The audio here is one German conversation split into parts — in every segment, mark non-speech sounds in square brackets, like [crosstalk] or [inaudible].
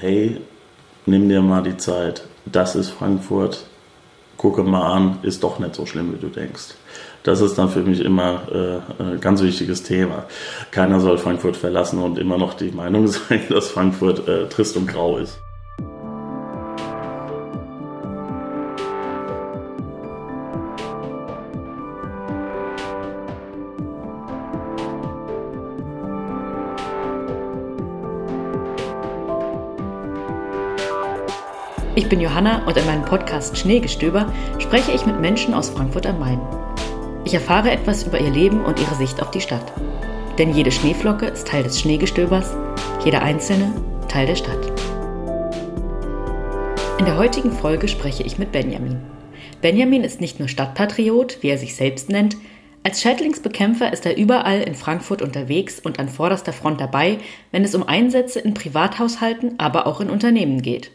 hey, nimm dir mal die Zeit, das ist Frankfurt, gucke mal an, ist doch nicht so schlimm, wie du denkst. Das ist dann für mich immer äh, ein ganz wichtiges Thema. Keiner soll Frankfurt verlassen und immer noch die Meinung [laughs] sein, dass Frankfurt äh, trist und grau ist. Johanna und in meinem Podcast Schneegestöber spreche ich mit Menschen aus Frankfurt am Main. Ich erfahre etwas über ihr Leben und ihre Sicht auf die Stadt. Denn jede Schneeflocke ist Teil des Schneegestöbers, jeder einzelne Teil der Stadt. In der heutigen Folge spreche ich mit Benjamin. Benjamin ist nicht nur Stadtpatriot, wie er sich selbst nennt, als Schädlingsbekämpfer ist er überall in Frankfurt unterwegs und an vorderster Front dabei, wenn es um Einsätze in Privathaushalten, aber auch in Unternehmen geht.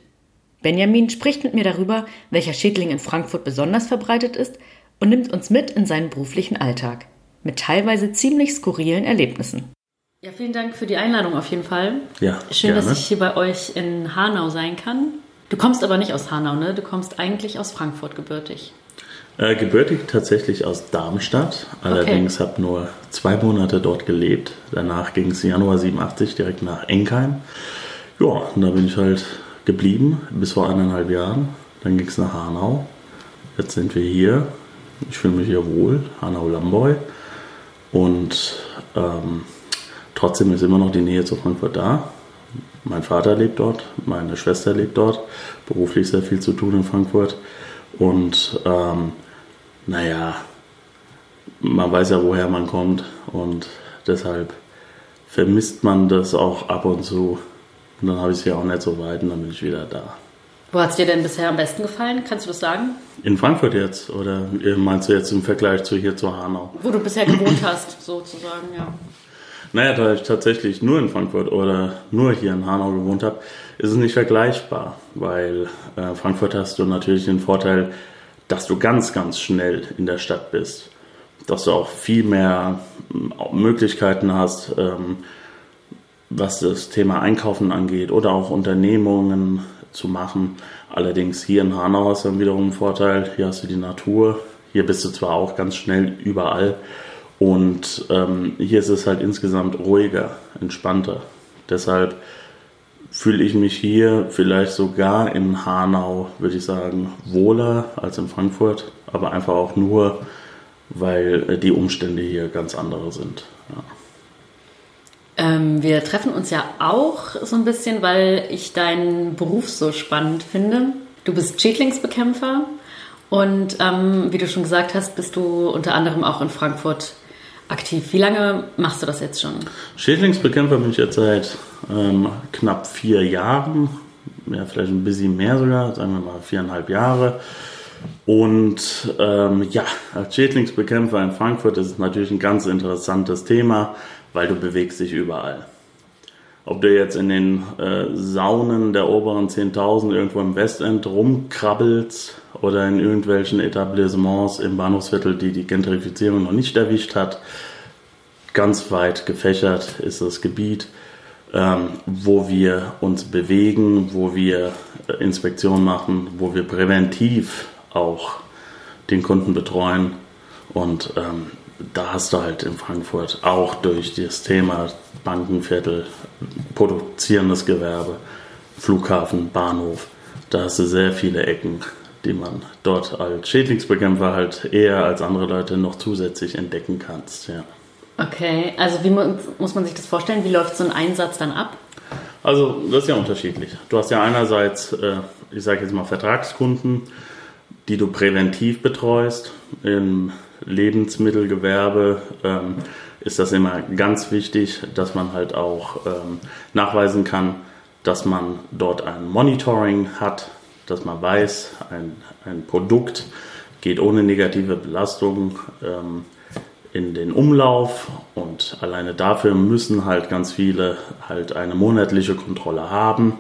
Benjamin spricht mit mir darüber, welcher Schädling in Frankfurt besonders verbreitet ist und nimmt uns mit in seinen beruflichen Alltag. Mit teilweise ziemlich skurrilen Erlebnissen. Ja, vielen Dank für die Einladung auf jeden Fall. Ja, Schön, gerne. dass ich hier bei euch in Hanau sein kann. Du kommst aber nicht aus Hanau, ne? Du kommst eigentlich aus Frankfurt gebürtig. Äh, gebürtig tatsächlich aus Darmstadt. Allerdings habe nur zwei Monate dort gelebt. Danach ging es Januar 87 direkt nach Enkheim. Ja, und da bin ich halt geblieben bis vor eineinhalb Jahren. Dann ging es nach Hanau. Jetzt sind wir hier. Ich fühle mich hier wohl, Hanau-Lamboy. Und ähm, trotzdem ist immer noch die Nähe zu Frankfurt da. Mein Vater lebt dort, meine Schwester lebt dort. Beruflich sehr viel zu tun in Frankfurt. Und ähm, naja, man weiß ja, woher man kommt. Und deshalb vermisst man das auch ab und zu. Und dann habe ich es hier auch nicht so weit und dann bin ich wieder da. Wo hat es dir denn bisher am besten gefallen? Kannst du das sagen? In Frankfurt jetzt? Oder meinst du jetzt im Vergleich zu hier zu Hanau? Wo du bisher gewohnt hast, sozusagen, ja. Naja, da ich tatsächlich nur in Frankfurt oder nur hier in Hanau gewohnt habe, ist es nicht vergleichbar, weil äh, Frankfurt hast du natürlich den Vorteil, dass du ganz, ganz schnell in der Stadt bist, dass du auch viel mehr äh, Möglichkeiten hast, ähm, was das Thema Einkaufen angeht oder auch Unternehmungen zu machen. Allerdings hier in Hanau hast du dann wiederum einen Vorteil, hier hast du die Natur, hier bist du zwar auch ganz schnell überall und ähm, hier ist es halt insgesamt ruhiger, entspannter. Deshalb fühle ich mich hier vielleicht sogar in Hanau, würde ich sagen, wohler als in Frankfurt, aber einfach auch nur, weil die Umstände hier ganz andere sind. Ähm, wir treffen uns ja auch so ein bisschen, weil ich deinen Beruf so spannend finde. Du bist Schädlingsbekämpfer und ähm, wie du schon gesagt hast, bist du unter anderem auch in Frankfurt aktiv. Wie lange machst du das jetzt schon? Schädlingsbekämpfer bin ich jetzt seit ähm, knapp vier Jahren, ja, vielleicht ein bisschen mehr sogar, sagen wir mal viereinhalb Jahre. Und ähm, ja, als Schädlingsbekämpfer in Frankfurt ist es natürlich ein ganz interessantes Thema, weil du bewegst dich überall. Ob du jetzt in den äh, Saunen der oberen 10.000 irgendwo im Westend rumkrabbelst oder in irgendwelchen Etablissements im Bahnhofsviertel, die die Gentrifizierung noch nicht erwischt hat, ganz weit gefächert ist das Gebiet, ähm, wo wir uns bewegen, wo wir äh, Inspektionen machen, wo wir präventiv auch den Kunden betreuen und ähm, da hast du halt in Frankfurt auch durch das Thema Bankenviertel, produzierendes Gewerbe, Flughafen, Bahnhof, da hast du sehr viele Ecken, die man dort als Schädlingsbekämpfer halt eher als andere Leute noch zusätzlich entdecken kannst. Ja. Okay, also wie muss man sich das vorstellen? Wie läuft so ein Einsatz dann ab? Also das ist ja unterschiedlich. Du hast ja einerseits, äh, ich sage jetzt mal Vertragskunden, die du präventiv betreust. Im Lebensmittelgewerbe ähm, ist das immer ganz wichtig, dass man halt auch ähm, nachweisen kann, dass man dort ein Monitoring hat, dass man weiß, ein, ein Produkt geht ohne negative Belastung ähm, in den Umlauf und alleine dafür müssen halt ganz viele halt eine monatliche Kontrolle haben.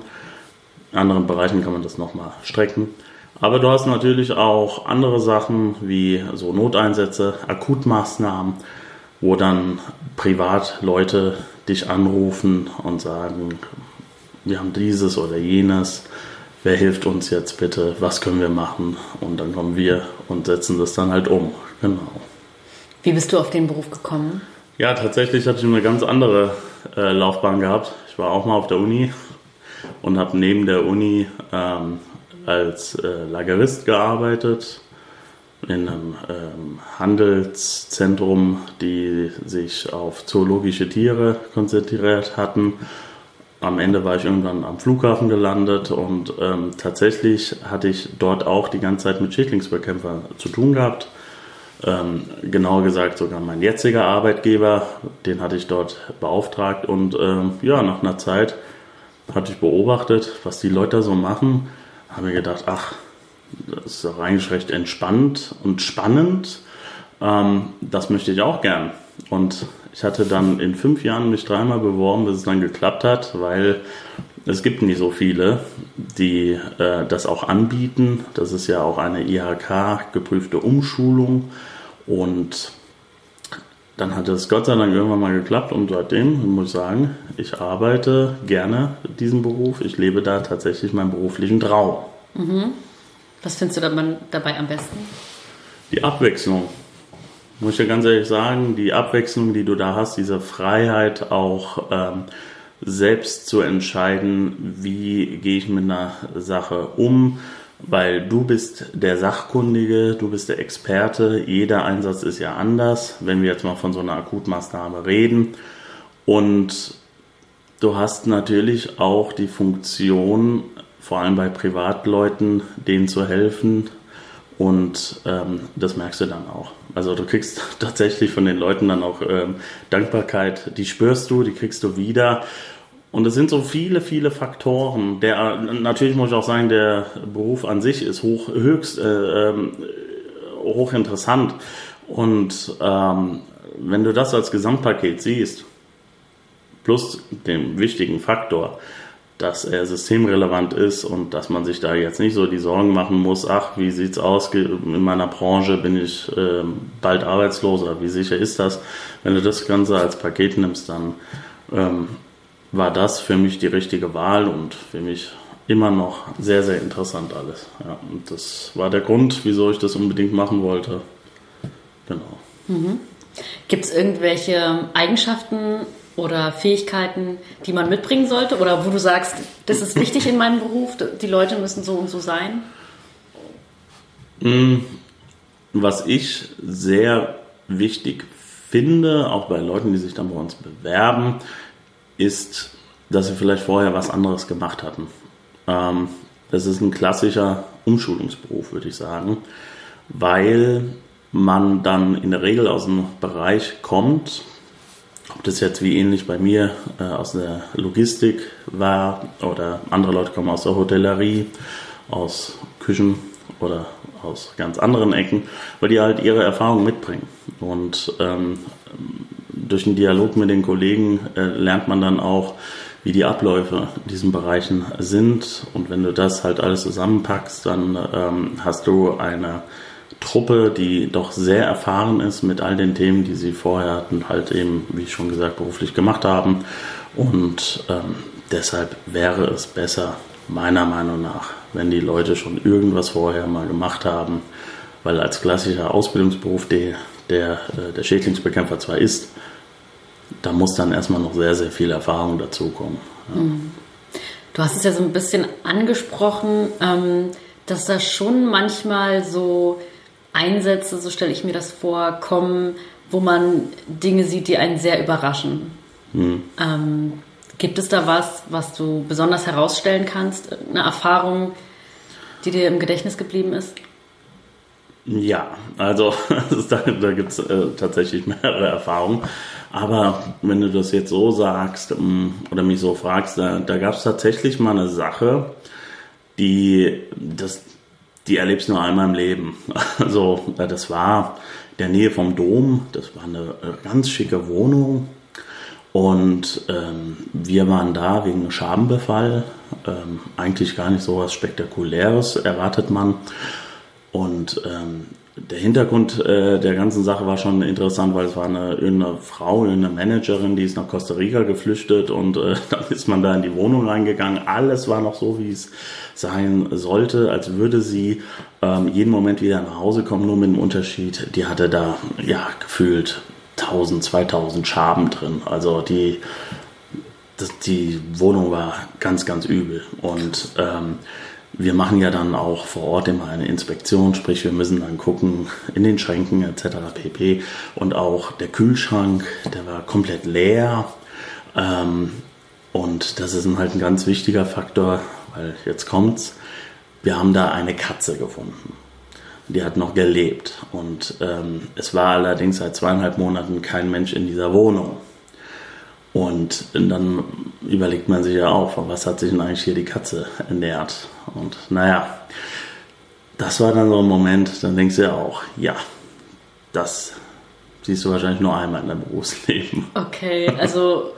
In anderen Bereichen kann man das nochmal strecken. Aber du hast natürlich auch andere Sachen wie so Noteinsätze, Akutmaßnahmen, wo dann Privatleute dich anrufen und sagen, wir haben dieses oder jenes, wer hilft uns jetzt bitte, was können wir machen? Und dann kommen wir und setzen das dann halt um. Genau. Wie bist du auf den Beruf gekommen? Ja, tatsächlich hatte ich eine ganz andere äh, Laufbahn gehabt. Ich war auch mal auf der Uni und habe neben der Uni ähm, als äh, Lagerist gearbeitet in einem ähm, Handelszentrum, die sich auf zoologische Tiere konzentriert hatten. Am Ende war ich irgendwann am Flughafen gelandet und ähm, tatsächlich hatte ich dort auch die ganze Zeit mit Schädlingsbekämpfern zu tun gehabt. Ähm, genauer gesagt sogar mein jetziger Arbeitgeber, den hatte ich dort beauftragt und ähm, ja, nach einer Zeit hatte ich beobachtet, was die Leute so machen, habe mir gedacht, ach, das ist doch eigentlich recht entspannt und spannend. Ähm, das möchte ich auch gern. Und ich hatte dann in fünf Jahren mich dreimal beworben, bis es dann geklappt hat, weil es gibt nicht so viele, die äh, das auch anbieten. Das ist ja auch eine IHK geprüfte Umschulung und dann hat es Gott sei Dank irgendwann mal geklappt und seitdem muss ich sagen, ich arbeite gerne diesen Beruf. Ich lebe da tatsächlich meinen beruflichen Traum. Mhm. Was findest du dabei am besten? Die Abwechslung. Muss ich ja ganz ehrlich sagen, die Abwechslung, die du da hast, diese Freiheit auch ähm, selbst zu entscheiden, wie gehe ich mit einer Sache um, weil du bist der Sachkundige, du bist der Experte, jeder Einsatz ist ja anders, wenn wir jetzt mal von so einer Akutmaßnahme reden. Und du hast natürlich auch die Funktion, vor allem bei Privatleuten, denen zu helfen. Und ähm, das merkst du dann auch. Also du kriegst [laughs] tatsächlich von den Leuten dann auch ähm, Dankbarkeit, die spürst du, die kriegst du wieder. Und es sind so viele, viele Faktoren. Der, natürlich muss ich auch sagen, der Beruf an sich ist hoch, höchst äh, ähm, hochinteressant. Und ähm, wenn du das als Gesamtpaket siehst, plus den wichtigen Faktor, dass er systemrelevant ist und dass man sich da jetzt nicht so die Sorgen machen muss, ach, wie sieht's aus, in meiner Branche bin ich äh, bald arbeitslos oder wie sicher ist das? Wenn du das Ganze als Paket nimmst, dann ähm, war das für mich die richtige Wahl und für mich immer noch sehr, sehr interessant alles. Ja, und das war der Grund, wieso ich das unbedingt machen wollte. Genau. Mhm. Gibt es irgendwelche Eigenschaften oder Fähigkeiten, die man mitbringen sollte? Oder wo du sagst, das ist wichtig in meinem Beruf, die Leute müssen so und so sein? Mm, was ich sehr wichtig finde, auch bei Leuten, die sich dann bei uns bewerben, ist, dass sie vielleicht vorher was anderes gemacht hatten. Ähm, das ist ein klassischer Umschulungsberuf, würde ich sagen, weil man dann in der Regel aus einem Bereich kommt, ob das jetzt wie ähnlich bei mir äh, aus der Logistik war oder andere Leute kommen aus der Hotellerie, aus Küchen oder aus ganz anderen Ecken, weil die halt ihre Erfahrung mitbringen. Und ähm, durch den Dialog mit den Kollegen äh, lernt man dann auch, wie die Abläufe in diesen Bereichen sind. Und wenn du das halt alles zusammenpackst, dann ähm, hast du eine Truppe, die doch sehr erfahren ist mit all den Themen, die sie vorher hatten, halt eben, wie schon gesagt, beruflich gemacht haben. Und ähm, deshalb wäre es besser, meiner Meinung nach, wenn die Leute schon irgendwas vorher mal gemacht haben, weil als klassischer Ausbildungsberuf der, der, äh, der Schädlingsbekämpfer zwar ist, da muss dann erstmal noch sehr, sehr viel Erfahrung dazukommen. Ja. Mhm. Du hast es ja so ein bisschen angesprochen, ähm, dass da schon manchmal so Einsätze, so stelle ich mir das vor, kommen, wo man Dinge sieht, die einen sehr überraschen. Ähm, gibt es da was, was du besonders herausstellen kannst? Eine Erfahrung, die dir im Gedächtnis geblieben ist? Ja, [laughs] also da, da gibt es äh, tatsächlich mehrere Erfahrungen. Aber wenn du das jetzt so sagst ähm, oder mich so fragst, da, da gab es tatsächlich mal eine Sache, die das die erlebst du nur einmal im Leben. [laughs] Also das war in der Nähe vom Dom, das war eine ganz schicke Wohnung und ähm, wir waren da wegen Schabenbefall. Ähm, eigentlich gar nicht so was Spektakuläres, erwartet man. Und ähm, der Hintergrund äh, der ganzen Sache war schon interessant, weil es war eine, eine Frau, eine Managerin, die ist nach Costa Rica geflüchtet und äh, [laughs] dann ist man da in die Wohnung reingegangen. Alles war noch so, wie es sein sollte, als würde sie ähm, jeden Moment wieder nach Hause kommen, nur mit dem Unterschied, die hatte da ja gefühlt 1000, 2000 Schaben drin. Also die, das, die Wohnung war ganz, ganz übel und ähm, wir machen ja dann auch vor Ort immer eine Inspektion, sprich wir müssen dann gucken in den Schränken etc. pp. Und auch der Kühlschrank, der war komplett leer. Ähm, und das ist halt ein ganz wichtiger Faktor, weil jetzt kommt's. Wir haben da eine Katze gefunden. Die hat noch gelebt. Und ähm, es war allerdings seit zweieinhalb Monaten kein Mensch in dieser Wohnung. Und dann überlegt man sich ja auch, von was hat sich denn eigentlich hier die Katze ernährt? Und naja, das war dann so ein Moment, dann denkst du ja auch, ja, das siehst du wahrscheinlich nur einmal in deinem Berufsleben. Okay, also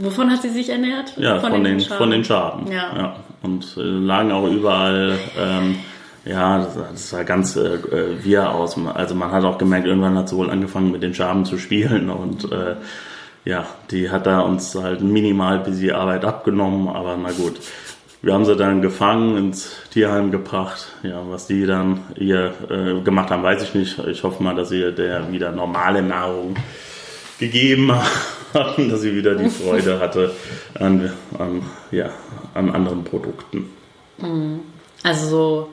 wovon hat sie sich ernährt? Ja, von, von den, den von den Schaden. Ja. ja. Und äh, lagen auch überall, ähm, ja, das, das sah ganz äh, wir aus. Also man hat auch gemerkt, irgendwann hat sie wohl angefangen mit den Schaben zu spielen und äh, ja, die hat da uns halt minimal die Arbeit abgenommen, aber na gut. Wir haben sie dann gefangen, ins Tierheim gebracht. Ja, was die dann ihr äh, gemacht haben, weiß ich nicht. Ich hoffe mal, dass sie der wieder normale Nahrung gegeben haben, dass sie wieder die Freude hatte an, an, ja, an anderen Produkten. Mhm. Also so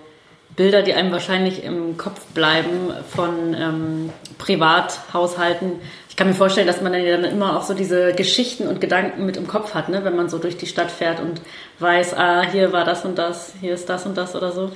Bilder, die einem wahrscheinlich im Kopf bleiben von ähm, Privathaushalten, kann mir vorstellen, dass man dann immer auch so diese Geschichten und Gedanken mit im Kopf hat, ne? wenn man so durch die Stadt fährt und weiß, ah, hier war das und das, hier ist das und das oder so.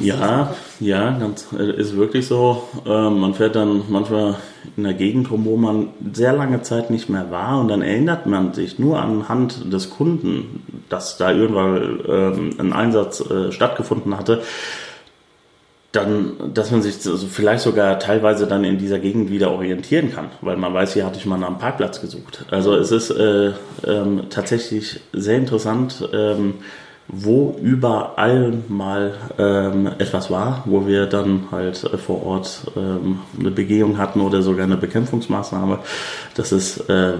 Ja, ja, ganz, äh, ist wirklich so. Ähm, man fährt dann manchmal in der Gegend rum, wo man sehr lange Zeit nicht mehr war und dann erinnert man sich nur anhand des Kunden, dass da irgendwann ähm, ein Einsatz äh, stattgefunden hatte dann, dass man sich also vielleicht sogar teilweise dann in dieser Gegend wieder orientieren kann, weil man weiß, hier hatte ich mal einem Parkplatz gesucht. Also es ist äh, ähm, tatsächlich sehr interessant, ähm, wo überall mal ähm, etwas war, wo wir dann halt äh, vor Ort ähm, eine Begehung hatten oder sogar eine Bekämpfungsmaßnahme. Das ist äh,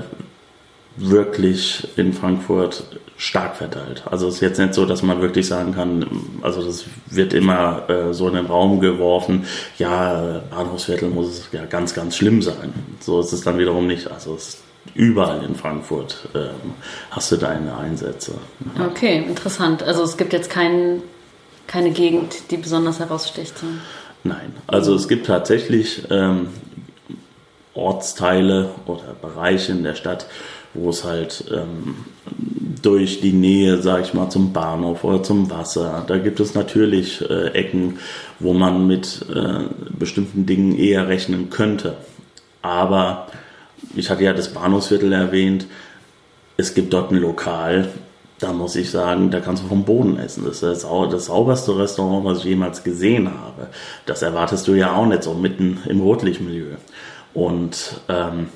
wirklich in Frankfurt stark verteilt. Also es ist jetzt nicht so, dass man wirklich sagen kann, also das wird immer äh, so in den Raum geworfen, ja, Bahnhofsviertel muss ja ganz, ganz schlimm sein. So ist es dann wiederum nicht. Also es ist überall in Frankfurt ähm, hast du deine Einsätze. Okay, interessant. Also es gibt jetzt kein, keine Gegend, die besonders heraussticht. Nein, also es gibt tatsächlich ähm, Ortsteile oder Bereiche in der Stadt, wo es halt ähm, durch die Nähe, sag ich mal, zum Bahnhof oder zum Wasser, da gibt es natürlich äh, Ecken, wo man mit äh, bestimmten Dingen eher rechnen könnte. Aber ich hatte ja das Bahnhofsviertel erwähnt, es gibt dort ein Lokal, da muss ich sagen, da kannst du vom Boden essen. Das ist das sauberste Restaurant, was ich jemals gesehen habe. Das erwartest du ja auch nicht so mitten im Rotlichtmilieu. Und ähm,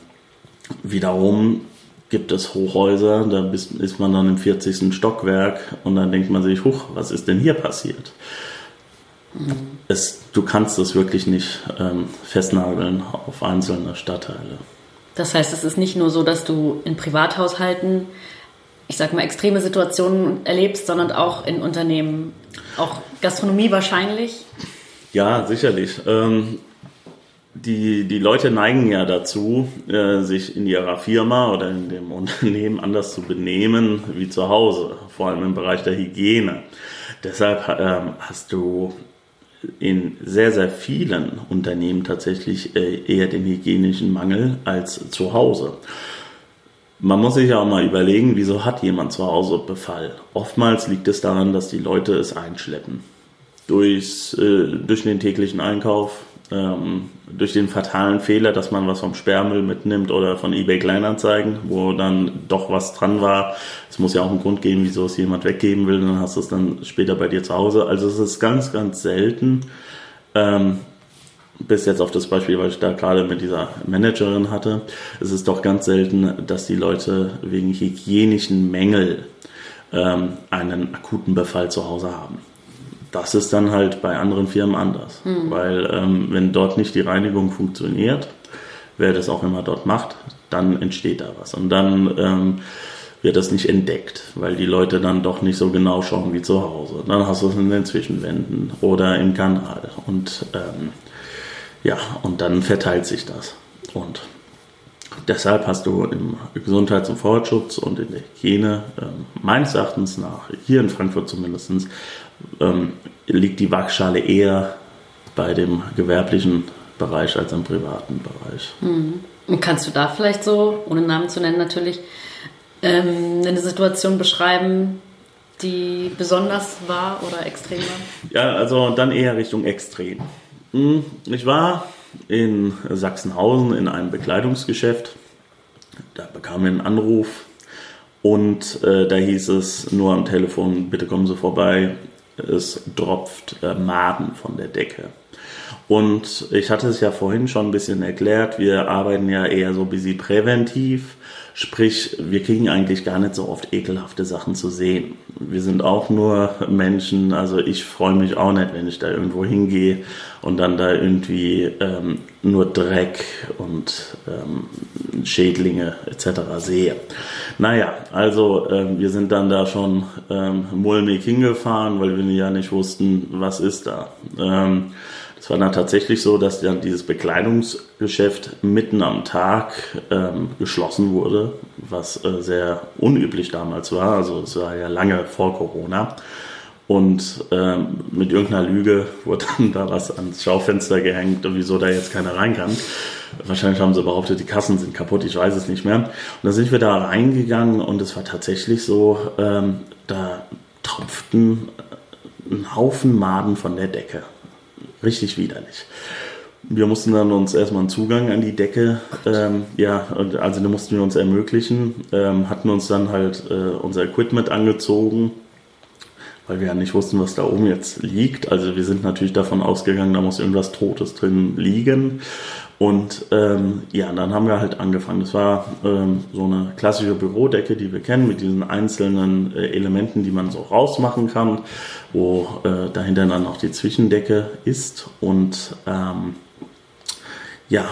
wiederum gibt es Hochhäuser, da ist man dann im 40. Stockwerk und dann denkt man sich, huch, was ist denn hier passiert? Es, du kannst es wirklich nicht ähm, festnageln auf einzelne Stadtteile. Das heißt, es ist nicht nur so, dass du in Privathaushalten, ich sag mal, extreme Situationen erlebst, sondern auch in Unternehmen, auch Gastronomie wahrscheinlich? Ja, sicherlich. Ähm, die, die Leute neigen ja dazu, äh, sich in ihrer Firma oder in dem Unternehmen anders zu benehmen wie zu Hause, vor allem im Bereich der Hygiene. Deshalb ähm, hast du in sehr, sehr vielen Unternehmen tatsächlich äh, eher den hygienischen Mangel als zu Hause. Man muss sich auch mal überlegen, wieso hat jemand zu Hause Befall? Oftmals liegt es daran, dass die Leute es einschleppen. Durchs, äh, durch den täglichen Einkauf, ähm, durch den fatalen Fehler, dass man was vom Sperrmüll mitnimmt oder von eBay Kleinanzeigen, wo dann doch was dran war. Es muss ja auch einen Grund geben, wieso es jemand weggeben will, dann hast du es dann später bei dir zu Hause. Also es ist ganz, ganz selten. Ähm, bis jetzt auf das Beispiel, was ich da gerade mit dieser Managerin hatte, es ist doch ganz selten, dass die Leute wegen hygienischen Mängel ähm, einen akuten Befall zu Hause haben das ist dann halt bei anderen Firmen anders. Mhm. Weil ähm, wenn dort nicht die Reinigung funktioniert, wer das auch immer dort macht, dann entsteht da was. Und dann ähm, wird das nicht entdeckt, weil die Leute dann doch nicht so genau schauen wie zu Hause. Dann hast du es in den Zwischenwänden oder im Kanal. Und ähm, ja, und dann verteilt sich das. Und deshalb hast du im Gesundheits- und Vorratschutz und in der Hygiene ähm, meines Erachtens nach, hier in Frankfurt zumindest, ähm, liegt die Waagschale eher bei dem gewerblichen Bereich als im privaten Bereich. Mhm. Und kannst du da vielleicht so, ohne Namen zu nennen natürlich, ähm, eine Situation beschreiben, die besonders war oder extrem war? Ja, also dann eher Richtung extrem. Hm, ich war in Sachsenhausen in einem Bekleidungsgeschäft. Da bekam ich einen Anruf und äh, da hieß es nur am Telefon, bitte kommen Sie vorbei, es tropft äh, Maden von der Decke. Und ich hatte es ja vorhin schon ein bisschen erklärt, wir arbeiten ja eher so ein bisschen präventiv. Sprich, wir kriegen eigentlich gar nicht so oft ekelhafte Sachen zu sehen. Wir sind auch nur Menschen, also ich freue mich auch nicht, wenn ich da irgendwo hingehe und dann da irgendwie ähm, nur Dreck und ähm, Schädlinge etc. sehe. Naja, also ähm, wir sind dann da schon ähm, mulmig hingefahren, weil wir ja nicht wussten, was ist da. Es war dann tatsächlich so, dass dann dieses Bekleidungsgeschäft mitten am Tag ähm, geschlossen wurde, was äh, sehr unüblich damals war. Also es war ja lange vor Corona. Und ähm, mit irgendeiner Lüge wurde dann da was ans Schaufenster gehängt und wieso da jetzt keiner rein kann. Wahrscheinlich haben sie behauptet, die Kassen sind kaputt, ich weiß es nicht mehr. Und dann sind wir da reingegangen und es war tatsächlich so, ähm, da tropften ein Haufen Maden von der Decke. Richtig widerlich. Wir mussten dann uns erstmal einen Zugang an die Decke, ähm, ja, also da mussten wir uns ermöglichen, ähm, hatten uns dann halt äh, unser Equipment angezogen, weil wir ja nicht wussten, was da oben jetzt liegt. Also wir sind natürlich davon ausgegangen, da muss irgendwas Totes drin liegen. Und ähm, ja, dann haben wir halt angefangen. Das war ähm, so eine klassische Bürodecke, die wir kennen, mit diesen einzelnen äh, Elementen, die man so rausmachen kann, wo äh, dahinter dann noch die Zwischendecke ist. Und ähm, ja,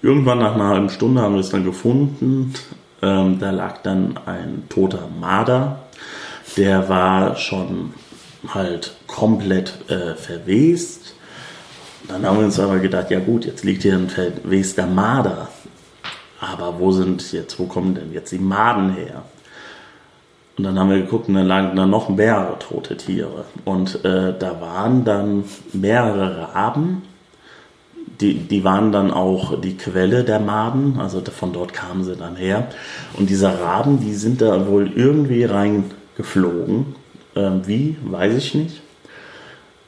irgendwann nach einer halben Stunde haben wir es dann gefunden. Ähm, da lag dann ein toter Marder. Der war schon halt komplett äh, verwest dann haben wir uns aber gedacht, ja gut, jetzt liegt hier ein verwester Marder. Aber wo sind jetzt, wo kommen denn jetzt die Maden her? Und dann haben wir geguckt und dann lagen da noch mehrere tote Tiere. Und äh, da waren dann mehrere Raben. Die, die waren dann auch die Quelle der Maden, also von dort kamen sie dann her. Und diese Raben, die sind da wohl irgendwie reingeflogen. Ähm, wie, weiß ich nicht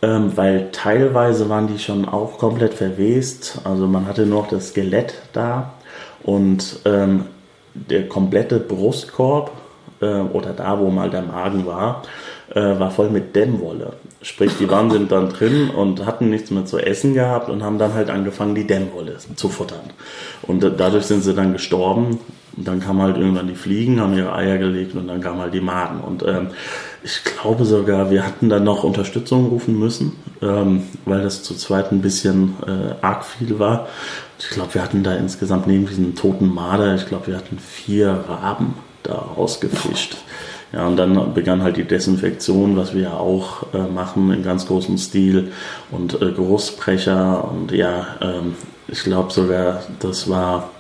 ähm, weil teilweise waren die schon auch komplett verwest. Also man hatte nur noch das Skelett da und ähm, der komplette Brustkorb äh, oder da, wo mal der Magen war, äh, war voll mit Dämmwolle. Sprich, die waren sind dann drin und hatten nichts mehr zu essen gehabt und haben dann halt angefangen, die Dämmwolle zu futtern. Und dadurch sind sie dann gestorben. Und dann kamen halt irgendwann die Fliegen, haben ihre Eier gelegt und dann kamen halt die Maden. Und ähm, ich glaube sogar, wir hatten dann noch Unterstützung rufen müssen, ähm, weil das zu zweit ein bisschen äh, arg viel war. Ich glaube, wir hatten da insgesamt neben diesen toten Marder, ich glaube, wir hatten vier Raben da rausgefischt. Ja, und dann begann halt die Desinfektion, was wir ja auch äh, machen in ganz großem Stil und äh, Geruchsbrecher und ja, ähm, ich glaube sogar, das war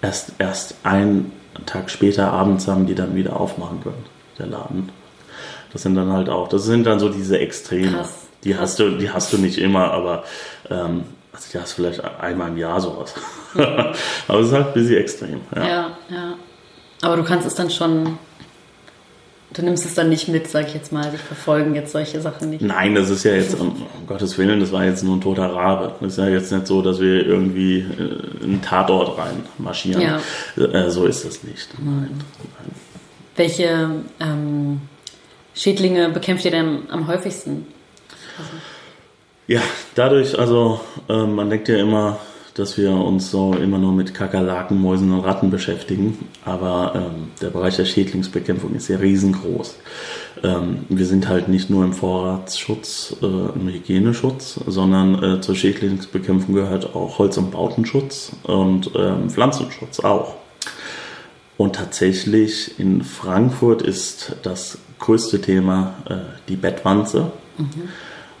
erst, erst ein Tag später abends haben die dann wieder aufmachen können, der Laden. Das sind dann halt auch, das sind dann so diese Extreme. Krass. Die hast du, die hast du nicht immer, aber ähm, also die hast du vielleicht einmal im Jahr sowas. Mhm. [laughs] aber es ist halt ein bisschen extrem. Ja. ja, ja. Aber du kannst es dann schon Du nimmst es dann nicht mit, sag ich jetzt mal, dich verfolgen jetzt solche Sachen nicht. Nein, das ist ja jetzt, um, um Gottes Willen, das war jetzt nur ein toter Rabe. Das ist ja jetzt nicht so, dass wir irgendwie in einen Tatort rein marschieren. Ja. Äh, so ist das nicht. Nein. Welche ähm, Schädlinge bekämpft ihr denn am häufigsten? Ja, dadurch, also äh, man denkt ja immer, dass wir uns so immer nur mit Kakerlaken, Mäusen und Ratten beschäftigen, aber ähm, der Bereich der Schädlingsbekämpfung ist ja riesengroß. Ähm, wir sind halt nicht nur im Vorratsschutz, äh, im Hygieneschutz, sondern äh, zur Schädlingsbekämpfung gehört auch Holz- und Bautenschutz und ähm, Pflanzenschutz auch. Und tatsächlich in Frankfurt ist das größte Thema äh, die Bettwanze. Mhm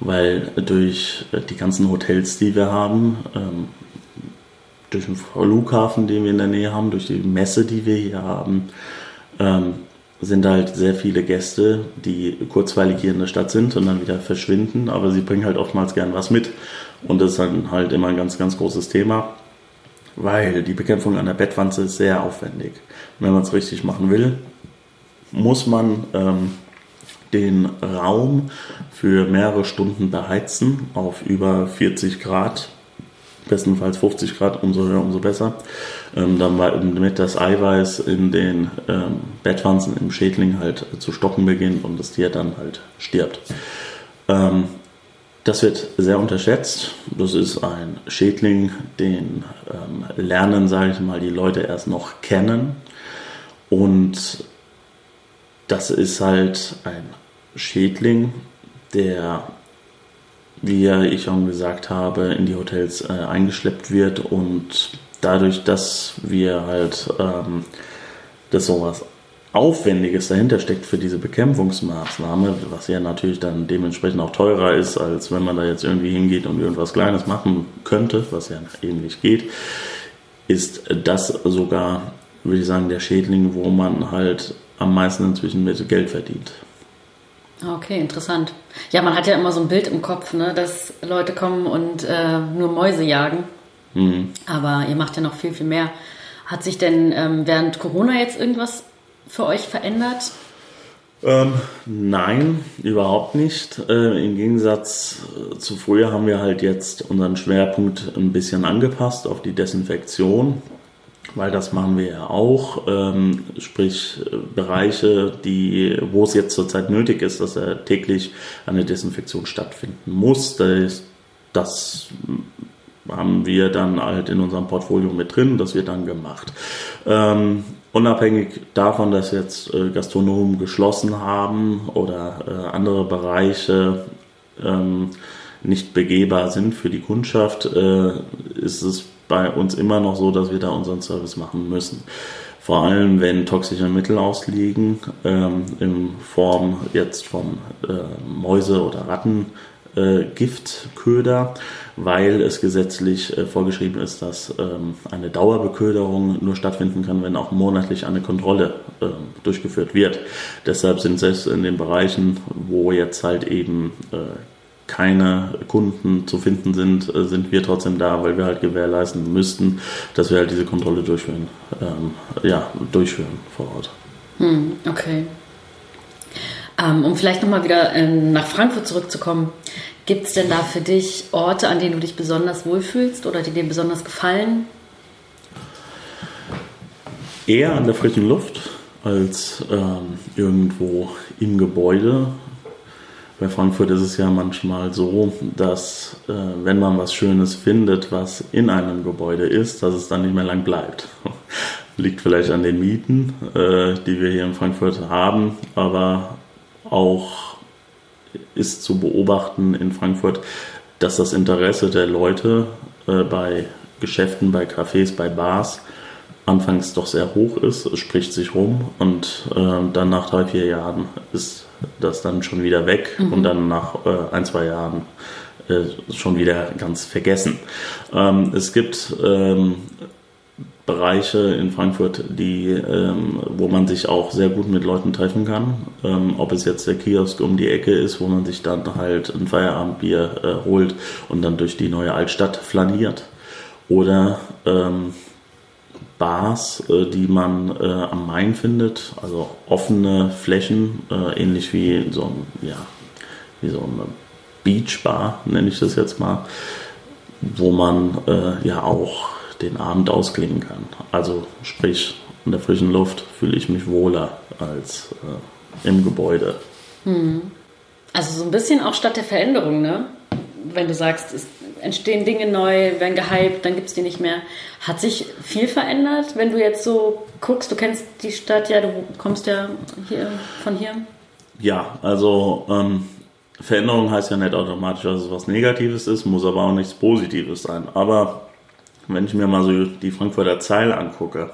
weil durch äh, die ganzen Hotels, die wir haben, ähm, durch den Flughafen, den wir in der Nähe haben, durch die Messe, die wir hier haben, ähm, sind halt sehr viele Gäste, die kurzweilig hier in der Stadt sind und dann wieder verschwinden, aber sie bringen halt oftmals gern was mit. Und das ist dann halt immer ein ganz, ganz großes Thema, weil die Bekämpfung an der Bettwanze ist sehr aufwendig. Und wenn man es richtig machen will, muss man ähm, den Raum für mehrere Stunden beheizen auf über 40 Grad, bestenfalls 50 Grad, umso höher, umso besser, ähm, damit das Eiweiß in den ähm, Bettwanzen im Schädling halt zu stocken beginnt und das Tier dann halt stirbt. Ähm, das wird sehr unterschätzt. Das ist ein Schädling, den ähm, lernen, sage ich mal, die Leute erst noch kennen. Und das ist halt ein Schädling, der, wie ich schon gesagt habe, in die Hotels äh, eingeschleppt wird und dadurch, dass wir halt, ähm, dass sowas Aufwendiges dahinter steckt für diese Bekämpfungsmaßnahme, was ja natürlich dann dementsprechend auch teurer ist, als wenn man da jetzt irgendwie hingeht und irgendwas Kleines machen könnte, was ja nicht geht, ist das sogar, würde ich sagen, der Schädling, wo man halt am meisten inzwischen mit Geld verdient. Okay, interessant. Ja, man hat ja immer so ein Bild im Kopf, ne, dass Leute kommen und äh, nur Mäuse jagen. Mhm. Aber ihr macht ja noch viel, viel mehr. Hat sich denn ähm, während Corona jetzt irgendwas für euch verändert? Ähm, nein, überhaupt nicht. Äh, Im Gegensatz äh, zu früher haben wir halt jetzt unseren Schwerpunkt ein bisschen angepasst auf die Desinfektion weil das machen wir ja auch, ähm, sprich äh, Bereiche, die, wo es jetzt zurzeit nötig ist, dass er täglich eine Desinfektion stattfinden muss. Das, das haben wir dann halt in unserem Portfolio mit drin, das wird dann gemacht. Ähm, unabhängig davon, dass jetzt äh, Gastronomen geschlossen haben oder äh, andere Bereiche ähm, nicht begehbar sind für die Kundschaft, äh, ist es bei uns immer noch so, dass wir da unseren Service machen müssen. Vor allem, wenn toxische Mittel ausliegen, ähm, in Form jetzt von äh, Mäuse- oder Rattengiftköder, äh, weil es gesetzlich äh, vorgeschrieben ist, dass ähm, eine Dauerbeköderung nur stattfinden kann, wenn auch monatlich eine Kontrolle äh, durchgeführt wird. Deshalb sind selbst in den Bereichen, wo jetzt halt eben äh, keine Kunden zu finden sind, äh, sind wir trotzdem da, weil wir halt gewährleisten müssten, dass wir halt diese Kontrolle durchführen, ähm, ja, durchführen vor Ort. Hm, okay. Ähm, um vielleicht nochmal wieder ähm, nach Frankfurt zurückzukommen, gibt es denn da für dich Orte, an denen du dich besonders wohlfühlst oder die dir besonders gefallen? Eher an der frischen Luft als ähm, irgendwo im Gebäude bei Frankfurt ist es ja manchmal so, dass äh, wenn man was Schönes findet, was in einem Gebäude ist, dass es dann nicht mehr lang bleibt. [laughs] Liegt vielleicht an den Mieten, äh, die wir hier in Frankfurt haben, aber auch ist zu beobachten in Frankfurt, dass das Interesse der Leute äh, bei Geschäften, bei Cafés, bei Bars anfangs doch sehr hoch ist. Es spricht sich rum und äh, dann nach drei, vier Jahren ist das dann schon wieder weg mhm. und dann nach äh, ein, zwei Jahren äh, schon wieder ganz vergessen. Ähm, es gibt ähm, Bereiche in Frankfurt, die, ähm, wo man sich auch sehr gut mit Leuten treffen kann. Ähm, ob es jetzt der Kiosk um die Ecke ist, wo man sich dann halt ein Feierabendbier äh, holt und dann durch die neue Altstadt flaniert. Oder ähm, Bars, äh, die man äh, am Main findet, also offene Flächen, äh, ähnlich wie so, ein, ja, wie so eine Beachbar, nenne ich das jetzt mal, wo man äh, ja auch den Abend ausklingen kann. Also sprich, in der frischen Luft fühle ich mich wohler als äh, im Gebäude. Hm. Also so ein bisschen auch statt der Veränderung, ne? Wenn du sagst, es entstehen Dinge neu, werden gehypt, dann gibt es die nicht mehr. Hat sich viel verändert, wenn du jetzt so guckst? Du kennst die Stadt ja, du kommst ja hier von hier. Ja, also ähm, Veränderung heißt ja nicht automatisch, dass es was Negatives ist, muss aber auch nichts Positives sein. Aber wenn ich mir mal so die Frankfurter Zeil angucke,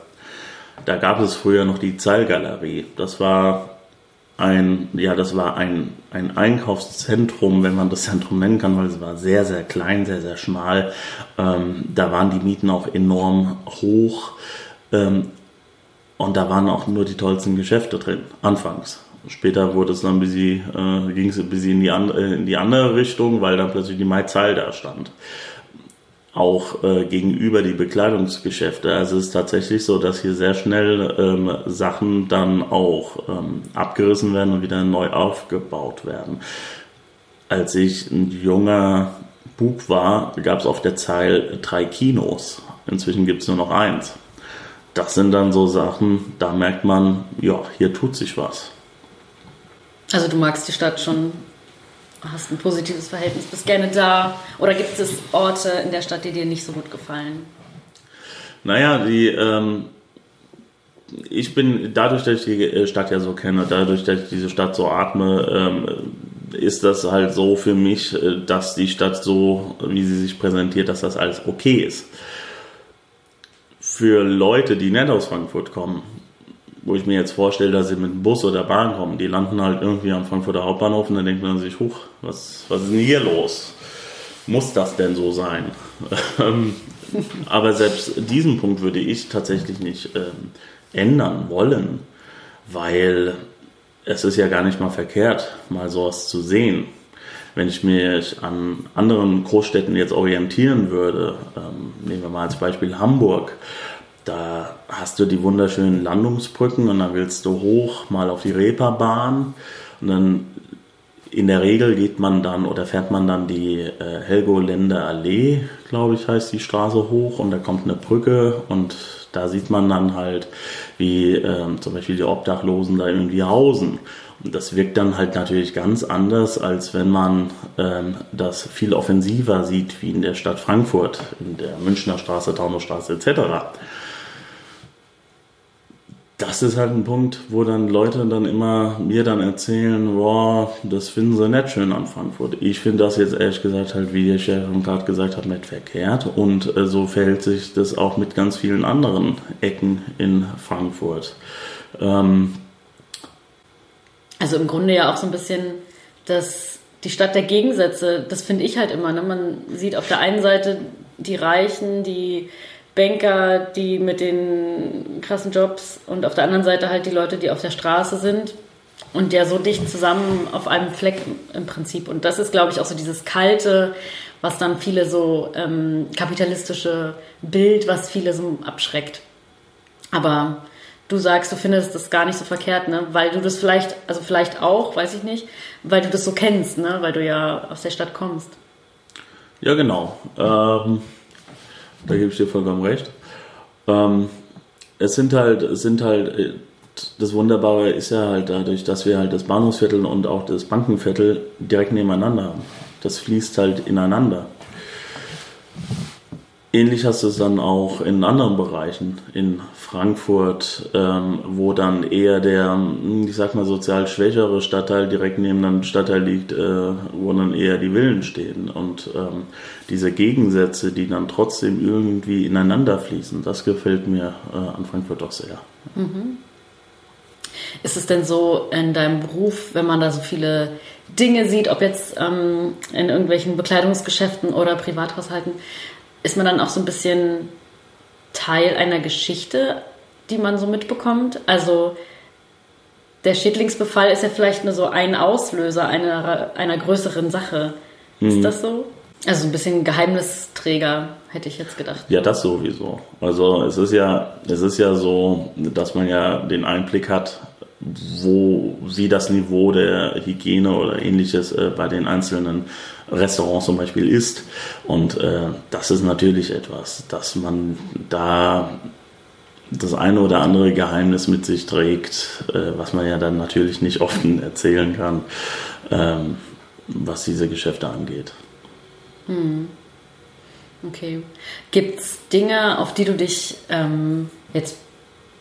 da gab es früher noch die Zeilgalerie. Das war ein, ja, das war ein, ein Einkaufszentrum, wenn man das Zentrum nennen kann, weil es war sehr, sehr klein, sehr, sehr schmal. Ähm, da waren die Mieten auch enorm hoch. Ähm, und da waren auch nur die tollsten Geschäfte drin, anfangs. Später wurde es dann bisschen, äh, ging es ein bisschen in die, an, äh, in die andere Richtung, weil dann plötzlich die Maizahl da stand auch äh, gegenüber die Bekleidungsgeschäfte. Also es ist tatsächlich so, dass hier sehr schnell ähm, Sachen dann auch ähm, abgerissen werden und wieder neu aufgebaut werden. Als ich ein junger Bub war, gab es auf der Zeil drei Kinos. Inzwischen gibt es nur noch eins. Das sind dann so Sachen, da merkt man, ja, hier tut sich was. Also du magst die Stadt schon hast ein positives Verhältnis, bist gerne da? Oder gibt es Orte in der Stadt, die dir nicht so gut gefallen? Naja, die, ähm, ich bin, dadurch, dass ich die äh, Stadt ja so kenne, dadurch, dass ich diese Stadt so atme, ähm, ist das halt so für mich, äh, dass die Stadt so, wie sie sich präsentiert, dass das alles okay ist. Für Leute, die nicht aus Frankfurt kommen, wo ich mir jetzt vorstelle, dass sie mit dem Bus oder Bahn kommen, die landen halt irgendwie am Frankfurter Hauptbahnhof und dann denkt man sich, huch, was, was ist denn hier los? Muss das denn so sein? [laughs] Ähm, aber selbst diesen Punkt würde ich tatsächlich nicht ähm, ändern wollen, weil es ist ja gar nicht mal verkehrt, mal sowas zu sehen. Wenn ich mich an anderen Großstädten jetzt orientieren würde, ähm, nehmen wir mal als Beispiel Hamburg, da hast du die wunderschönen Landungsbrücken und dann willst du hoch mal auf die Reeperbahn und dann in der Regel geht man dann oder fährt man dann die äh, Helgoländer Allee, glaube ich, heißt die Straße hoch und da kommt eine Brücke und da sieht man dann halt, wie ähm, zum Beispiel die Obdachlosen da irgendwie hausen. Und das wirkt dann halt natürlich ganz anders, als wenn man ähm, das viel offensiver sieht, wie in der Stadt Frankfurt, in der Münchner Straße, Taunusstraße etc das ist halt ein Punkt, wo dann Leute dann immer mir dann erzählen, boah, das finden sie nicht schön an Frankfurt. Ich finde das jetzt ehrlich gesagt halt, wie der Chef gerade gesagt hat, nicht verkehrt. Und äh, so verhält sich das auch mit ganz vielen anderen Ecken in Frankfurt. Ähm, also im Grunde ja auch so ein bisschen das, die Stadt der Gegensätze, das finde ich halt immer. Ne? Man sieht auf der einen Seite die Reichen, die Banker, die mit den krassen Jobs und auf der anderen Seite halt die Leute, die auf der Straße sind und ja so dicht zusammen auf einem Fleck im Prinzip. Und das ist, glaube ich, auch so dieses kalte, was dann viele so ähm, kapitalistische Bild, was viele so abschreckt. Aber du sagst, du findest das gar nicht so verkehrt, ne? Weil du das vielleicht, also vielleicht auch, weiß ich nicht, weil du das so kennst, ne? Weil du ja aus der Stadt kommst. Ja, genau. Ähm da gebe ich dir vollkommen recht. Ähm, es sind halt, es sind halt, äh, das Wunderbare ist ja halt dadurch, dass wir halt das Bahnhofsviertel und auch das Bankenviertel direkt nebeneinander haben. Das fließt halt ineinander. Ähnlich hast du es dann auch in anderen Bereichen, in Frankfurt, ähm, wo dann eher der, hm, ich sag mal, sozial schwächere Stadtteil direkt neben einem Stadtteil liegt, äh, wo dann eher die Villen stehen. Und ähm, diese Gegensätze, die dann trotzdem irgendwie ineinander fließen, das gefällt mir äh, an Frankfurt doch sehr. Mhm. Ist es denn so in deinem Beruf, wenn man da so viele Dinge sieht, ob jetzt ähm, in irgendwelchen Bekleidungsgeschäften oder Privathaushalten, ist man dann auch so ein bisschen Teil einer Geschichte, die man so mitbekommt? Also der Schädlingsbefall ist ja vielleicht nur so ein Auslöser einer, einer größeren Sache. Ist mhm. das so? Also ein bisschen Geheimnisträger, hätte ich jetzt gedacht. Ja, das sowieso. Also es ist ja, es ist ja so, dass man ja den Einblick hat, wo wie das Niveau der Hygiene oder ähnliches äh, bei den einzelnen Restaurants zum Beispiel ist. Und äh, das ist natürlich etwas, dass man da das eine oder andere Geheimnis mit sich trägt, äh, was man ja dann natürlich nicht offen erzählen kann, ähm, was diese Geschäfte angeht. Hm. Okay. Gibt es Dinge, auf die du dich ähm, jetzt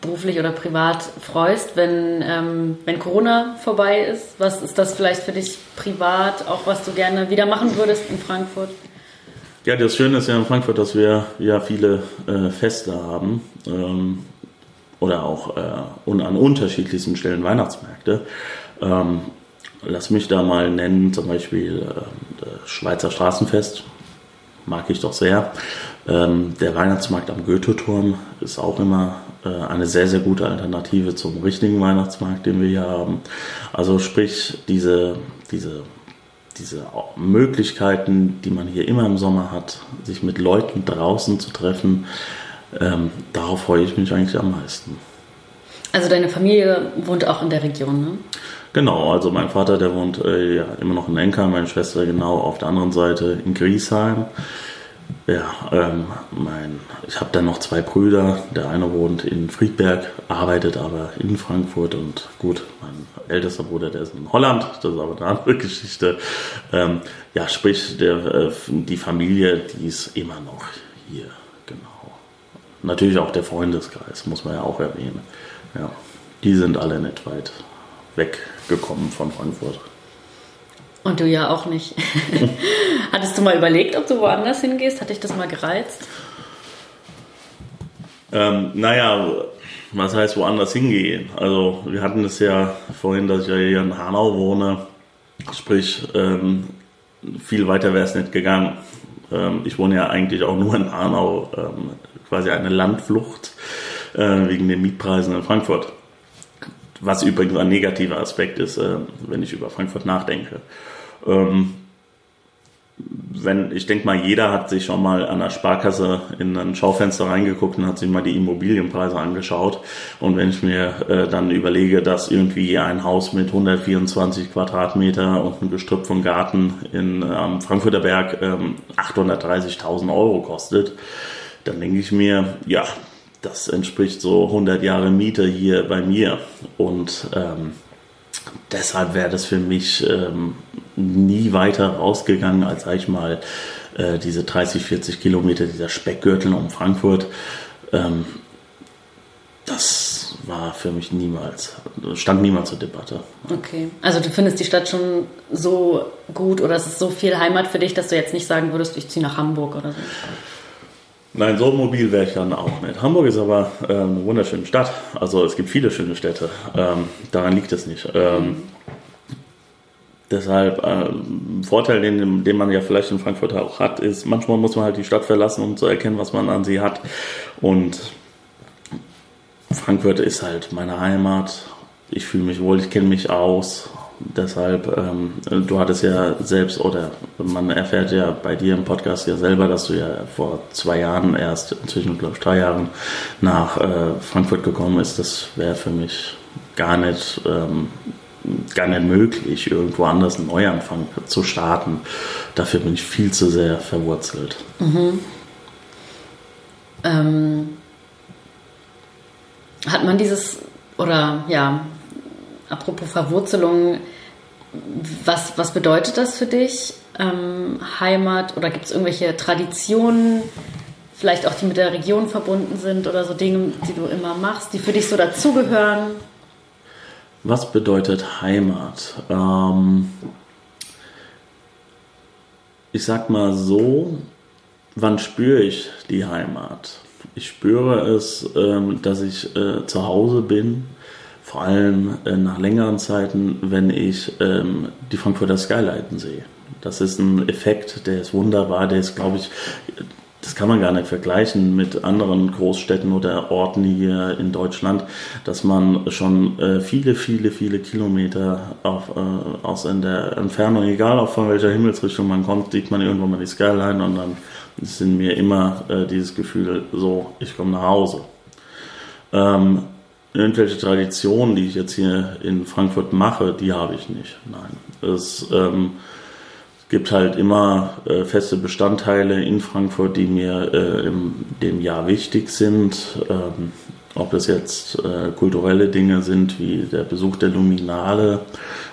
beruflich oder privat freust, wenn, ähm, wenn Corona vorbei ist? Was ist das vielleicht für dich privat, auch was du gerne wieder machen würdest in Frankfurt? Ja, das Schöne ist ja in Frankfurt, dass wir ja viele äh, Feste haben ähm, oder auch äh, und an unterschiedlichsten Stellen Weihnachtsmärkte. Ähm, lass mich da mal nennen, zum Beispiel äh, das Schweizer Straßenfest, mag ich doch sehr. Ähm, der Weihnachtsmarkt am Goethe-Turm ist auch immer eine sehr, sehr gute Alternative zum richtigen Weihnachtsmarkt, den wir hier haben. Also sprich, diese, diese, diese Möglichkeiten, die man hier immer im Sommer hat, sich mit Leuten draußen zu treffen, ähm, darauf freue ich mich eigentlich am meisten. Also deine Familie wohnt auch in der Region, ne? Genau, also mein Vater, der wohnt äh, ja immer noch in Enker, meine Schwester genau auf der anderen Seite in Griesheim. Ja, ähm, mein, ich habe dann noch zwei Brüder. Der eine wohnt in Friedberg, arbeitet aber in Frankfurt und gut, mein ältester Bruder, der ist in Holland, das ist aber eine andere [laughs] Geschichte. Ähm, ja, sprich, der, äh, die Familie, die ist immer noch hier, genau. Natürlich auch der Freundeskreis, muss man ja auch erwähnen. Ja, die sind alle nicht weit weggekommen von Frankfurt. Und du ja auch nicht. [laughs] Hattest du mal überlegt, ob du woanders hingehst? Hat dich das mal gereizt? Ähm, naja, was heißt woanders hingehen? Also wir hatten es ja vorhin, dass ich ja hier in Hanau wohne. Sprich, ähm, viel weiter wäre es nicht gegangen. Ähm, ich wohne ja eigentlich auch nur in Hanau, ähm, quasi eine Landflucht äh, wegen den Mietpreisen in Frankfurt. Was übrigens ein negativer Aspekt ist, äh, wenn ich über Frankfurt nachdenke. Ähm, wenn, ich denke mal, jeder hat sich schon mal an der Sparkasse in ein Schaufenster reingeguckt und hat sich mal die Immobilienpreise angeschaut. Und wenn ich mir äh, dann überlege, dass irgendwie ein Haus mit 124 Quadratmeter und ein Gestrüpp vom Garten in, am Frankfurter Berg ähm, 830.000 Euro kostet, dann denke ich mir, ja, das entspricht so 100 Jahre Miete hier bei mir. Und ähm, deshalb wäre das für mich ähm, nie weiter rausgegangen, als sag ich mal äh, diese 30, 40 Kilometer, dieser Speckgürtel um Frankfurt. Ähm, das war für mich niemals, stand niemals zur Debatte. Okay, also du findest die Stadt schon so gut oder es ist so viel Heimat für dich, dass du jetzt nicht sagen würdest, ich ziehe nach Hamburg oder so? Nein, so mobil wäre ich dann auch nicht. Hamburg ist aber äh, eine wunderschöne Stadt. Also es gibt viele schöne Städte. Ähm, daran liegt es nicht. Ähm, deshalb äh, ein Vorteil, den, den man ja vielleicht in Frankfurt auch hat, ist, manchmal muss man halt die Stadt verlassen, um zu erkennen, was man an sie hat. Und Frankfurt ist halt meine Heimat. Ich fühle mich wohl, ich kenne mich aus. Deshalb, ähm, du hattest ja selbst, oder man erfährt ja bei dir im Podcast ja selber, dass du ja vor zwei Jahren erst, inzwischen glaube ich drei Jahren, nach äh, Frankfurt gekommen bist. Das wäre für mich gar nicht, ähm, gar nicht möglich, irgendwo anders einen Neuanfang zu starten. Dafür bin ich viel zu sehr verwurzelt. Mhm. Ähm, hat man dieses, oder ja, apropos Verwurzelung, was, was bedeutet das für dich? Ähm, Heimat oder gibt es irgendwelche Traditionen, vielleicht auch die mit der Region verbunden sind oder so Dinge, die du immer machst, die für dich so dazugehören? Was bedeutet Heimat? Ähm, ich sag mal so, wann spüre ich die Heimat? Ich spüre es, ähm, dass ich äh, zu Hause bin, vor allem äh, nach längeren Zeiten, wenn ich ähm, die Frankfurter Skylighten sehe. Das ist ein Effekt, der ist wunderbar, der ist, glaube ich, das kann man gar nicht vergleichen mit anderen Großstädten oder Orten hier in Deutschland, dass man schon äh, viele, viele, viele Kilometer auf, äh, aus in der Entfernung, egal auf von welcher Himmelsrichtung man kommt, sieht man irgendwann mal die Skyline und dann ist in mir immer äh, dieses Gefühl, so, ich komme nach Hause. Ähm, irgendwelche Traditionen, die ich jetzt hier in Frankfurt mache, die habe ich nicht. Nein. Es ähm, gibt halt immer äh, feste Bestandteile in Frankfurt, die mir äh, in dem Jahr wichtig sind. Ähm, ob es jetzt äh, kulturelle Dinge sind wie der Besuch der Luminale,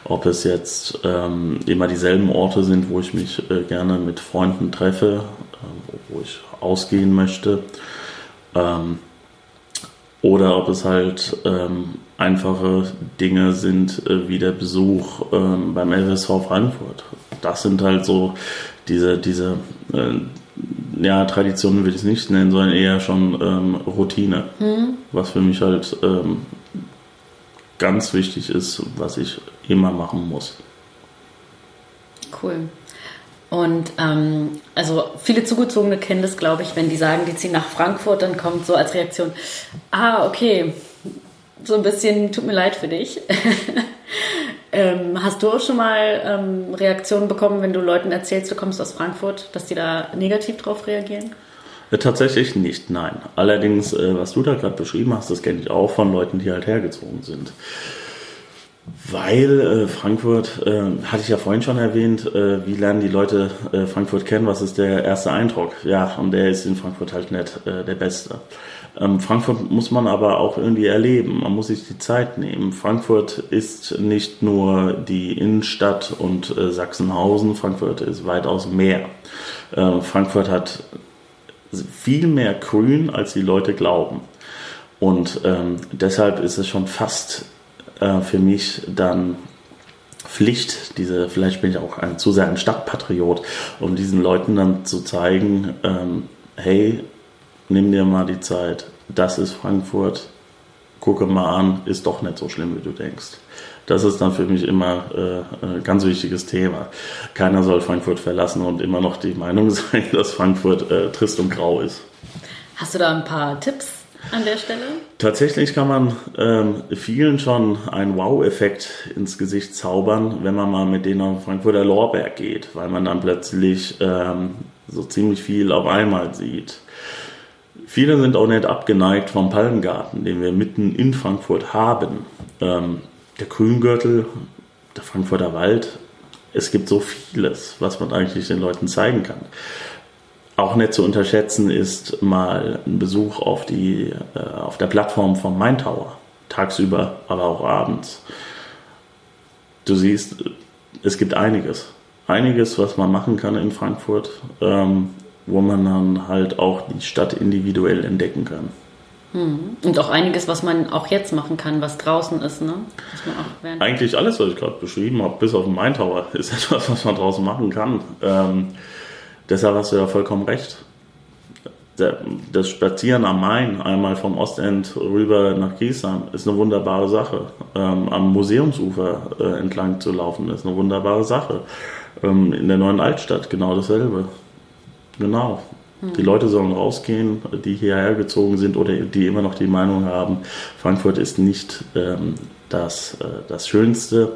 ob es jetzt ähm, immer dieselben Orte sind, wo ich mich äh, gerne mit Freunden treffe, ähm, wo ich ausgehen möchte. Ähm, oder ob es halt ähm, einfache Dinge sind äh, wie der Besuch ähm, beim LSV Frankfurt. Das sind halt so diese, diese äh, ja, Traditionen will ich es nicht nennen, sondern eher schon ähm, Routine. Mhm. Was für mich halt ähm, ganz wichtig ist, was ich immer machen muss. Cool. Und ähm, also viele Zugezogene kennen das, glaube ich, wenn die sagen, die ziehen nach Frankfurt, dann kommt so als Reaktion, ah, okay, so ein bisschen, tut mir leid für dich. [laughs] ähm, hast du auch schon mal ähm, Reaktionen bekommen, wenn du Leuten erzählst, du kommst aus Frankfurt, dass die da negativ drauf reagieren? Ja, tatsächlich nicht, nein. Allerdings, äh, was du da gerade beschrieben hast, das kenne ich auch von Leuten, die halt hergezogen sind. Weil äh, Frankfurt, äh, hatte ich ja vorhin schon erwähnt, äh, wie lernen die Leute äh, Frankfurt kennen, was ist der erste Eindruck? Ja, und der ist in Frankfurt halt nicht äh, der beste. Ähm, Frankfurt muss man aber auch irgendwie erleben, man muss sich die Zeit nehmen. Frankfurt ist nicht nur die Innenstadt und äh, Sachsenhausen, Frankfurt ist weitaus mehr. Frankfurt hat viel mehr Grün, als die Leute glauben. Und ähm, deshalb ist es schon fast äh, für mich dann Pflicht, diese, vielleicht bin ich auch ein, zu sehr ein Stadtpatriot, um diesen Leuten dann zu zeigen, ähm, hey, nimm dir mal die Zeit, das ist Frankfurt, gucke mal an, ist doch nicht so schlimm, wie du denkst. Das ist dann für mich immer äh, ein ganz wichtiges Thema. Keiner soll Frankfurt verlassen und immer noch die Meinung [laughs] sein, dass Frankfurt äh, trist und grau ist. Hast du da ein paar Tipps an der Stelle? Tatsächlich kann man ähm, vielen schon einen Wow-Effekt ins Gesicht zaubern, wenn man mal mit denen auf Frankfurter Lorberg geht, weil man dann plötzlich ähm, so ziemlich viel auf einmal sieht. Viele sind auch nicht abgeneigt vom Palmgarten, den wir mitten in Frankfurt haben. Ähm, der Grüngürtel, der Frankfurter Wald. Es gibt so vieles, was man eigentlich den Leuten zeigen kann. Auch nicht zu unterschätzen ist mal ein Besuch auf, die, äh, auf der Plattform vom Main Tower. Tagsüber, aber auch abends. Du siehst, es gibt einiges. Einiges, was man machen kann in Frankfurt, ähm, wo man dann halt auch die Stadt individuell entdecken kann. Hm. Und auch einiges, was man auch jetzt machen kann, was draußen ist, ne? Eigentlich alles, was ich gerade beschrieben habe, bis auf den Main Tower, [laughs] ist etwas, was man draußen machen kann. Ähm, deshalb hast du ja vollkommen recht. Das Spazieren am Main, einmal vom Ostend rüber nach Kiesheim, ist eine wunderbare Sache. Ähm, am Museumsufer äh, entlang zu laufen, ist eine wunderbare Sache. Ähm, in der neuen Altstadt genau dasselbe. Genau. Die Leute sollen rausgehen, die hierher gezogen sind oder die immer noch die Meinung haben, Frankfurt ist nicht ähm, das, äh, das Schönste.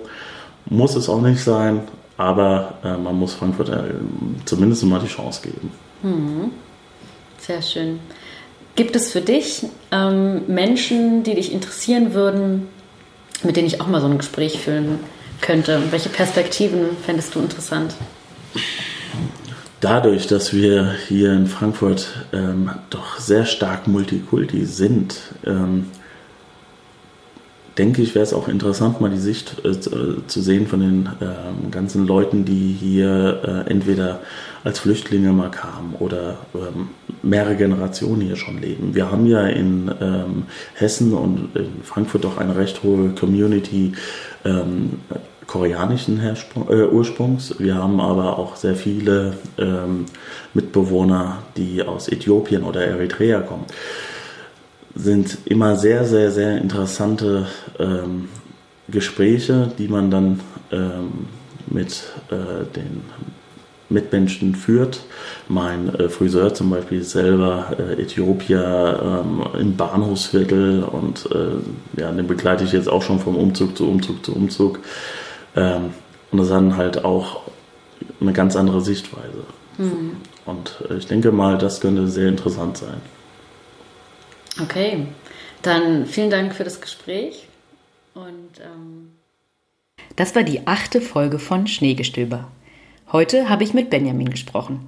Muss es auch nicht sein, aber äh, man muss Frankfurt äh, zumindest mal die Chance geben. Mhm. Sehr schön. Gibt es für dich ähm, Menschen, die dich interessieren würden, mit denen ich auch mal so ein Gespräch führen könnte? welche Perspektiven fändest du interessant? dadurch, dass wir hier in Frankfurt ähm, doch sehr stark Multikulti sind, ähm, denke ich, wäre es auch interessant, mal die Sicht äh, zu sehen von den äh, ganzen Leuten, die hier äh, entweder als Flüchtlinge mal kamen oder ähm, mehrere Generationen hier schon leben. Wir haben ja in ähm, Hessen und in Frankfurt doch eine recht hohe Community ähm, koreanischen Herspr äh, Ursprungs. Wir haben aber auch sehr viele ähm, Mitbewohner, die aus Äthiopien oder Eritrea kommen. Sind immer sehr, sehr, sehr interessante ähm, Gespräche, die man dann ähm, mit äh, den Mitmenschen führt. Mein äh, Friseur zum Beispiel ist selber äh, Äthiopier ähm, im Bahnhofsviertel und äh, ja, den begleite ich jetzt auch schon vom Umzug zu Umzug zu Umzug. Ähm, und das ist dann halt auch eine ganz andere Sichtweise. Mhm. Und ich denke mal, das könnte sehr interessant sein. Okay, dann vielen Dank für das Gespräch. Und ähm das war die achte Folge von Schneegestöber. Heute habe ich mit Benjamin gesprochen.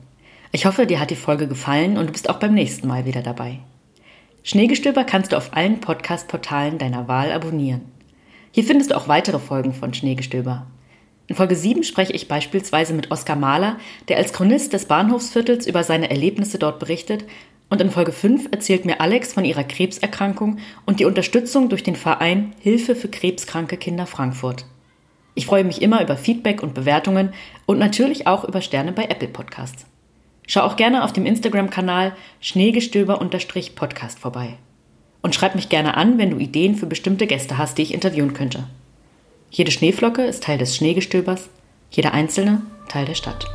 Ich hoffe, dir hat die Folge gefallen und du bist auch beim nächsten Mal wieder dabei. Schneegestöber kannst du auf allen Podcast-Portalen deiner Wahl abonnieren. Hier findest du auch weitere Folgen von Schneegestöber. In Folge 7 spreche ich beispielsweise mit Oskar Mahler, der als Chronist des Bahnhofsviertels über seine Erlebnisse dort berichtet. Und in Folge 5 erzählt mir Alex von ihrer Krebserkrankung und die Unterstützung durch den Verein Hilfe für krebskranke Kinder Frankfurt. Ich freue mich immer über Feedback und Bewertungen und natürlich auch über Sterne bei Apple Podcasts. Schau auch gerne auf dem Instagram-Kanal Schneegestöber-Podcast vorbei. Und schreib mich gerne an, wenn du Ideen für bestimmte Gäste hast, die ich interviewen könnte. Jede Schneeflocke ist Teil des Schneegestöbers, jeder einzelne Teil der Stadt.